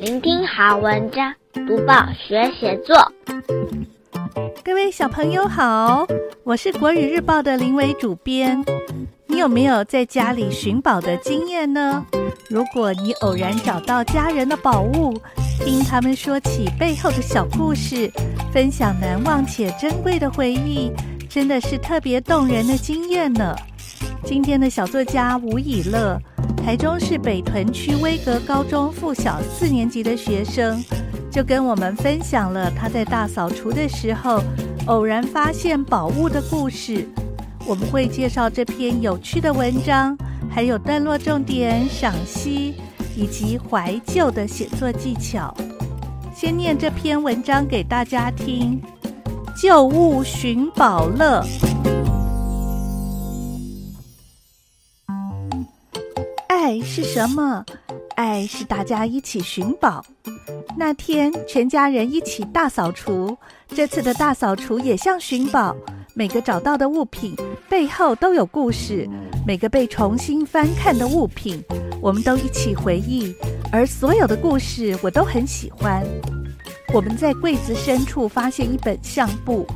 聆听好文章，读报学写作。各位小朋友好，我是国语日报的林伟主编。你有没有在家里寻宝的经验呢？如果你偶然找到家人的宝物，听他们说起背后的小故事，分享难忘且珍贵的回忆，真的是特别动人的经验呢。今天的小作家吴以乐，台中市北屯区威格高中附小四年级的学生，就跟我们分享了他在大扫除的时候偶然发现宝物的故事。我们会介绍这篇有趣的文章，还有段落重点赏析以及怀旧的写作技巧。先念这篇文章给大家听：旧物寻宝乐。是什么？爱是大家一起寻宝。那天，全家人一起大扫除。这次的大扫除也像寻宝，每个找到的物品背后都有故事，每个被重新翻看的物品，我们都一起回忆。而所有的故事，我都很喜欢。我们在柜子深处发现一本相簿，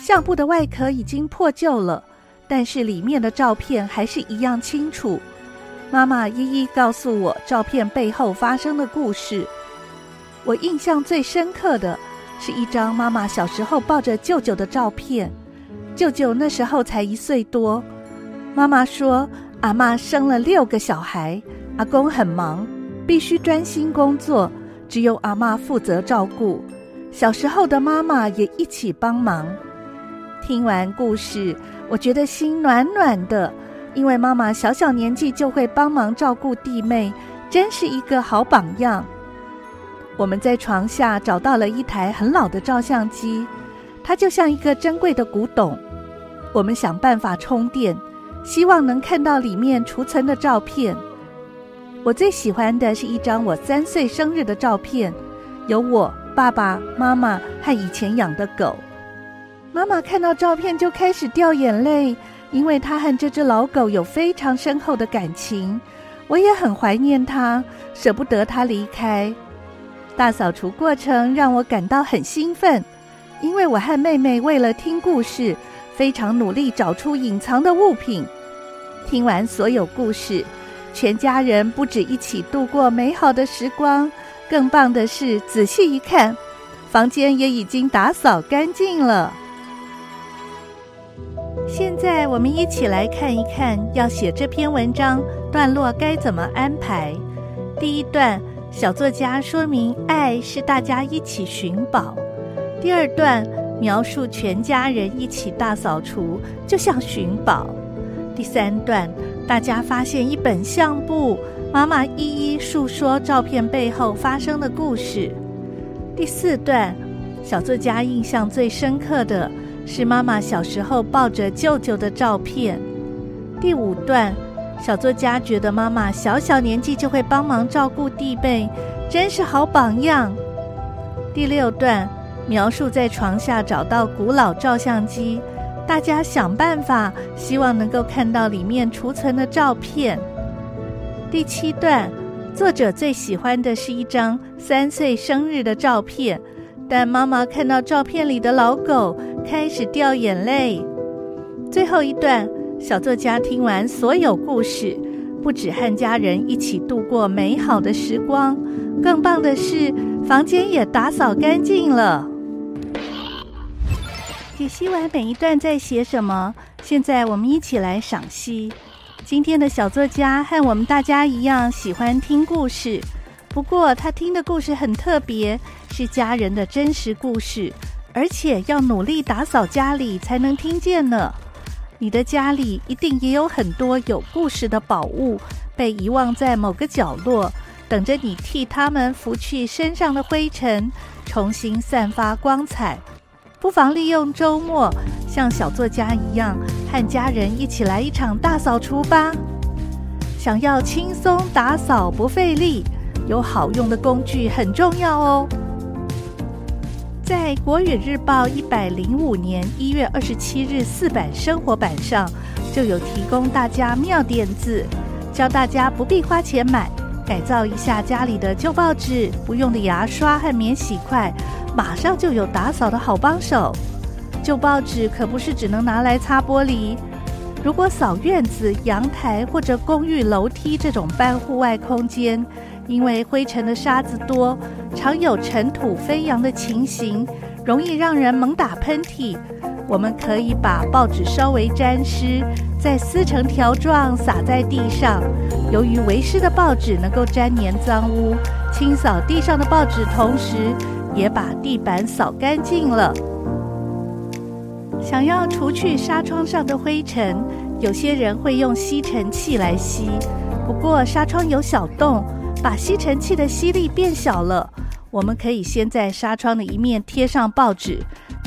相簿的外壳已经破旧了，但是里面的照片还是一样清楚。妈妈一一告诉我照片背后发生的故事。我印象最深刻的是一张妈妈小时候抱着舅舅的照片。舅舅那时候才一岁多。妈妈说，阿嬷生了六个小孩，阿公很忙，必须专心工作，只有阿嬷负责照顾。小时候的妈妈也一起帮忙。听完故事，我觉得心暖暖的。因为妈妈小小年纪就会帮忙照顾弟妹，真是一个好榜样。我们在床下找到了一台很老的照相机，它就像一个珍贵的古董。我们想办法充电，希望能看到里面储存的照片。我最喜欢的是一张我三岁生日的照片，有我、爸爸妈妈和以前养的狗。妈妈看到照片就开始掉眼泪。因为他和这只老狗有非常深厚的感情，我也很怀念他，舍不得他离开。大扫除过程让我感到很兴奋，因为我和妹妹为了听故事，非常努力找出隐藏的物品。听完所有故事，全家人不止一起度过美好的时光，更棒的是，仔细一看，房间也已经打扫干净了。现在我们一起来看一看，要写这篇文章段落该怎么安排。第一段，小作家说明爱是大家一起寻宝。第二段，描述全家人一起大扫除，就像寻宝。第三段，大家发现一本相簿，妈妈一一述说照片背后发生的故事。第四段，小作家印象最深刻的。是妈妈小时候抱着舅舅的照片。第五段，小作家觉得妈妈小小年纪就会帮忙照顾弟妹，真是好榜样。第六段，描述在床下找到古老照相机，大家想办法，希望能够看到里面储存的照片。第七段，作者最喜欢的是一张三岁生日的照片，但妈妈看到照片里的老狗。开始掉眼泪。最后一段，小作家听完所有故事，不止和家人一起度过美好的时光，更棒的是，房间也打扫干净了。解析完每一段在写什么，现在我们一起来赏析。今天的小作家和我们大家一样，喜欢听故事，不过他听的故事很特别，是家人的真实故事。而且要努力打扫家里才能听见呢。你的家里一定也有很多有故事的宝物，被遗忘在某个角落，等着你替他们拂去身上的灰尘，重新散发光彩。不妨利用周末，像小作家一样，和家人一起来一场大扫除吧。想要轻松打扫不费力，有好用的工具很重要哦。在《国语日报》一百零五年一月二十七日四版生活版上，就有提供大家妙点子，教大家不必花钱买，改造一下家里的旧报纸、不用的牙刷和免洗筷，马上就有打扫的好帮手。旧报纸可不是只能拿来擦玻璃，如果扫院子、阳台或者公寓楼梯这种半户外空间，因为灰尘的沙子多，常有尘土飞扬的情形，容易让人猛打喷嚏。我们可以把报纸稍微沾湿，再撕成条状撒在地上。由于为湿的报纸能够粘黏脏污，清扫地上的报纸，同时也把地板扫干净了。想要除去纱窗上的灰尘，有些人会用吸尘器来吸，不过纱窗有小洞。把吸尘器的吸力变小了，我们可以先在纱窗的一面贴上报纸，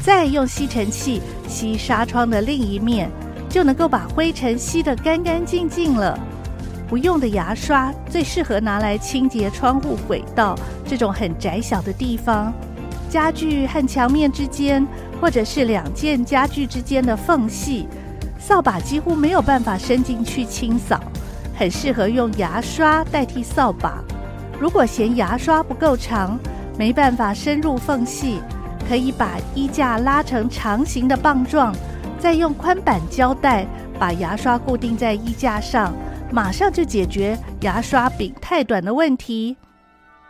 再用吸尘器吸纱窗的另一面，就能够把灰尘吸得干干净净了。不用的牙刷最适合拿来清洁窗户轨道这种很窄小的地方，家具和墙面之间，或者是两件家具之间的缝隙，扫把几乎没有办法伸进去清扫。很适合用牙刷代替扫把。如果嫌牙刷不够长，没办法深入缝隙，可以把衣架拉成长形的棒状，再用宽板胶带把牙刷固定在衣架上，马上就解决牙刷柄太短的问题。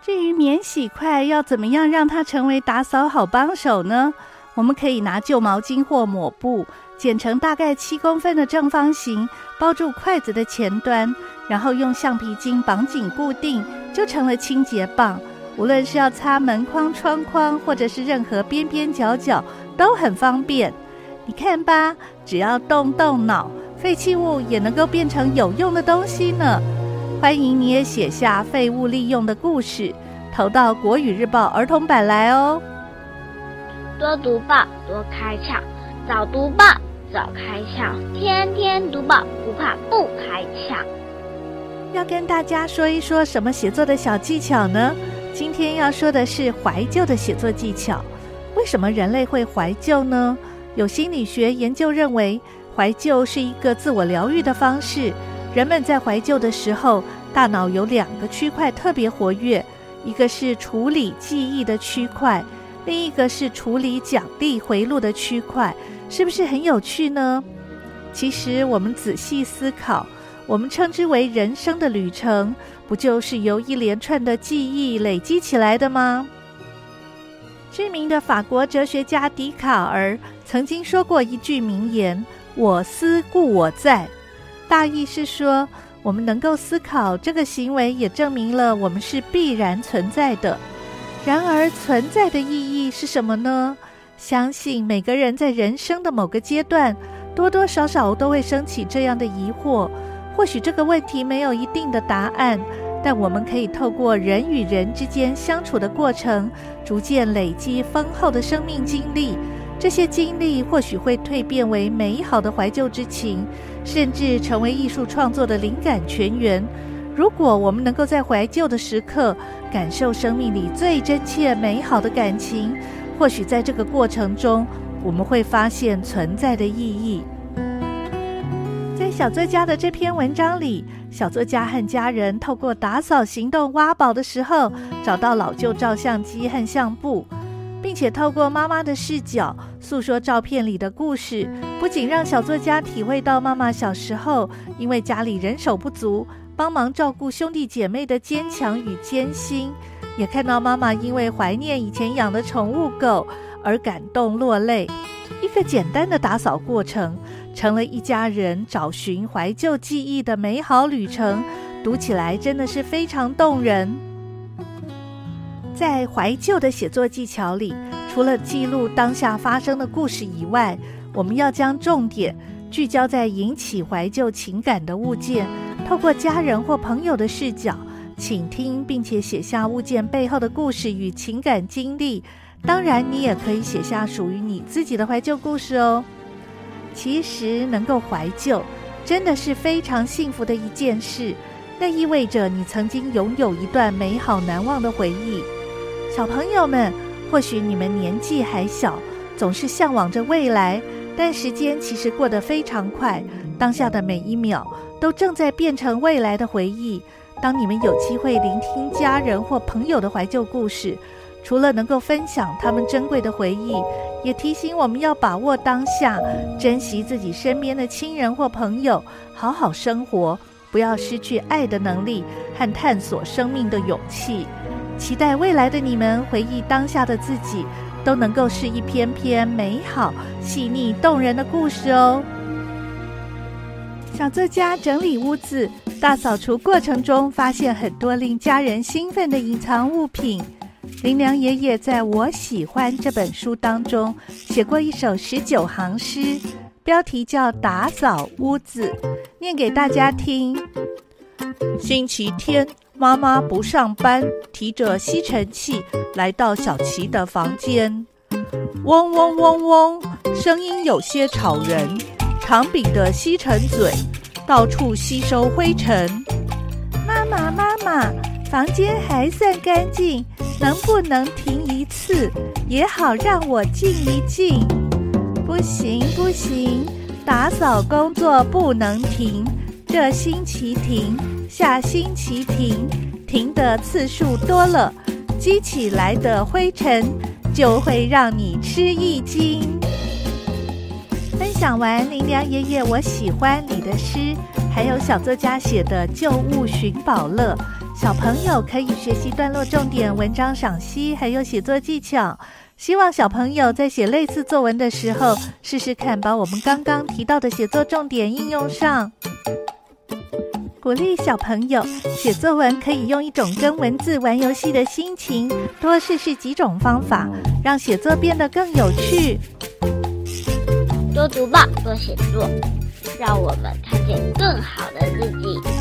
至于免洗筷要怎么样让它成为打扫好帮手呢？我们可以拿旧毛巾或抹布。剪成大概七公分的正方形，包住筷子的前端，然后用橡皮筋绑紧固定，就成了清洁棒。无论是要擦门框、窗框，或者是任何边边角角，都很方便。你看吧，只要动动脑，废弃物也能够变成有用的东西呢。欢迎你也写下废物利用的故事，投到国语日报儿童版来哦。多读报，多开窍。早读报，早开窍；天天读报，不怕不开窍。要跟大家说一说什么写作的小技巧呢？今天要说的是怀旧的写作技巧。为什么人类会怀旧呢？有心理学研究认为，怀旧是一个自我疗愈的方式。人们在怀旧的时候，大脑有两个区块特别活跃，一个是处理记忆的区块。另一个是处理奖励回路的区块，是不是很有趣呢？其实我们仔细思考，我们称之为人生的旅程，不就是由一连串的记忆累积起来的吗？知名的法国哲学家笛卡尔曾经说过一句名言：“我思故我在。”大意是说，我们能够思考这个行为，也证明了我们是必然存在的。然而，存在的意义是什么呢？相信每个人在人生的某个阶段，多多少少都会升起这样的疑惑。或许这个问题没有一定的答案，但我们可以透过人与人之间相处的过程，逐渐累积丰厚的生命经历。这些经历或许会蜕变为美好的怀旧之情，甚至成为艺术创作的灵感泉源。如果我们能够在怀旧的时刻感受生命里最真切美好的感情，或许在这个过程中，我们会发现存在的意义。在小作家的这篇文章里，小作家和家人透过打扫行动挖宝的时候，找到老旧照相机和相簿，并且透过妈妈的视角诉说照片里的故事，不仅让小作家体会到妈妈小时候因为家里人手不足，帮忙照顾兄弟姐妹的坚强与艰辛，也看到妈妈因为怀念以前养的宠物狗而感动落泪。一个简单的打扫过程，成了一家人找寻怀旧记忆的美好旅程。读起来真的是非常动人。在怀旧的写作技巧里，除了记录当下发生的故事以外，我们要将重点聚焦在引起怀旧情感的物件。透过家人或朋友的视角，请听并且写下物件背后的故事与情感经历。当然，你也可以写下属于你自己的怀旧故事哦。其实，能够怀旧真的是非常幸福的一件事。那意味着你曾经拥有一段美好难忘的回忆。小朋友们，或许你们年纪还小，总是向往着未来，但时间其实过得非常快。当下的每一秒。都正在变成未来的回忆，当你们有机会聆听家人或朋友的怀旧故事，除了能够分享他们珍贵的回忆，也提醒我们要把握当下，珍惜自己身边的亲人或朋友，好好生活，不要失去爱的能力和探索生命的勇气。期待未来的你们回忆当下的自己，都能够是一篇篇美好、细腻、动人的故事哦。小作家整理屋子，大扫除过程中发现很多令家人兴奋的隐藏物品。林良爷爷在我喜欢这本书当中写过一首十九行诗，标题叫《打扫屋子》，念给大家听。星期天，妈妈不上班，提着吸尘器来到小琪的房间，嗡嗡嗡嗡，声音有些吵人。长柄的吸尘嘴到处吸收灰尘。妈妈，妈妈，房间还算干净。能不能停一次，也好让我静一静？不行不行，打扫工作不能停，这星期停，下星期停，停的次数多了，积起来的灰尘就会让你吃一惊。分享完林良爷爷我喜欢你的诗，还有小作家写的旧物寻宝乐。小朋友可以学习段落重点、文章赏析，还有写作技巧。希望小朋友在写类似作文的时候，试试看把我们刚刚提到的写作重点应用上。鼓励小朋友写作文，可以用一种跟文字玩游戏的心情，多试试几种方法，让写作变得更有趣。多读报，多写作，让我们看见更好的自己。